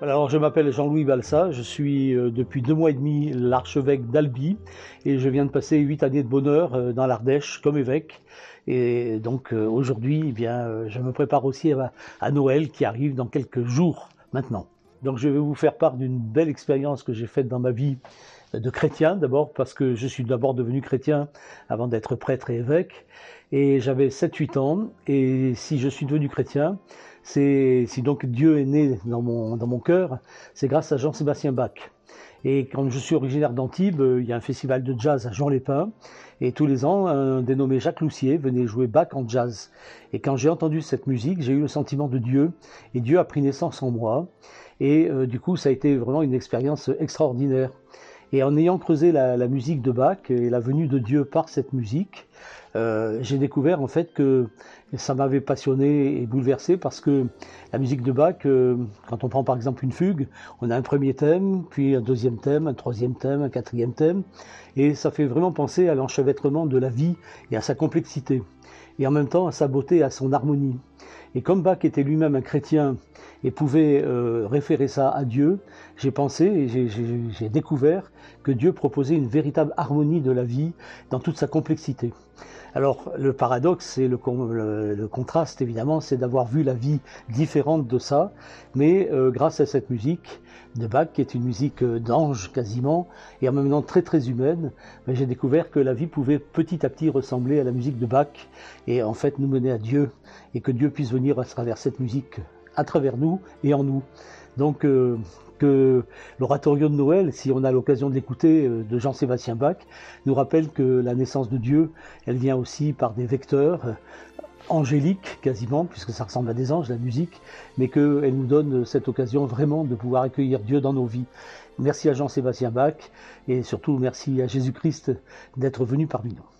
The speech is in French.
Alors, je m'appelle Jean-Louis Balsa, je suis euh, depuis deux mois et demi l'archevêque d'Albi et je viens de passer huit années de bonheur euh, dans l'Ardèche comme évêque. Et donc euh, aujourd'hui, eh bien, je me prépare aussi à, Noël qui arrive dans quelques jours maintenant. Donc je vais vous faire part d'une belle expérience que j'ai faite dans ma vie de chrétien d'abord parce que je suis d'abord devenu chrétien avant d'être prêtre et évêque et j'avais 7-8 ans et si je suis devenu chrétien c'est si donc Dieu est né dans mon, cœur c'est grâce à Jean-Sébastien Bach. Et quand je suis originaire d'Antibes il y a un festival de jazz à Jean Lépin. Et tous les ans un dénommé Jacques Loussier venait jouer Bach en jazz. Et quand j'ai entendu cette musique j'ai eu le sentiment de Dieu. Et Dieu a pris naissance en moi. Et euh, du coup ça a été vraiment une expérience extraordinaire et en ayant creusé la, musique de Bach et la venue de Dieu par cette musique, euh, j'ai découvert en fait que ça m'avait passionné et bouleversé parce que la musique de Bach, euh, quand on prend par exemple une fugue, on a un premier thème, puis un deuxième thème, un troisième thème, un quatrième thème, et ça fait vraiment penser à l'enchevêtrement de la vie et à sa complexité, et en même temps à sa beauté à son harmonie. Et comme Bach était lui-même un chrétien et pouvait euh, référer ça à Dieu, j'ai pensé et j'ai découvert que Dieu proposait une véritable harmonie de la vie dans toute sa complexité. Alors le paradoxe et le, contraste évidemment, c'est d'avoir vu la vie différente de ça, mais euh, grâce à cette musique de Bach, qui est une musique euh, d'ange quasiment, et en même temps très très humaine, ben, j'ai découvert que la vie pouvait petit à petit ressembler à la musique de Bach, et en fait nous mener à Dieu, et que Dieu puisse venir à travers cette musique à travers nous et en nous. Donc euh, que l'oratorio de Noël, si on a l'occasion de l'écouter, euh, de Jean-Sébastien Bach, nous rappelle que la naissance de Dieu, elle vient aussi par des vecteurs euh, angéliques quasiment, puisque ça ressemble à des anges, la musique, mais qu'elle nous donne cette occasion vraiment de pouvoir accueillir Dieu dans nos vies. Merci à Jean-Sébastien Bach et surtout merci à Jésus-Christ d'être venu parmi nous.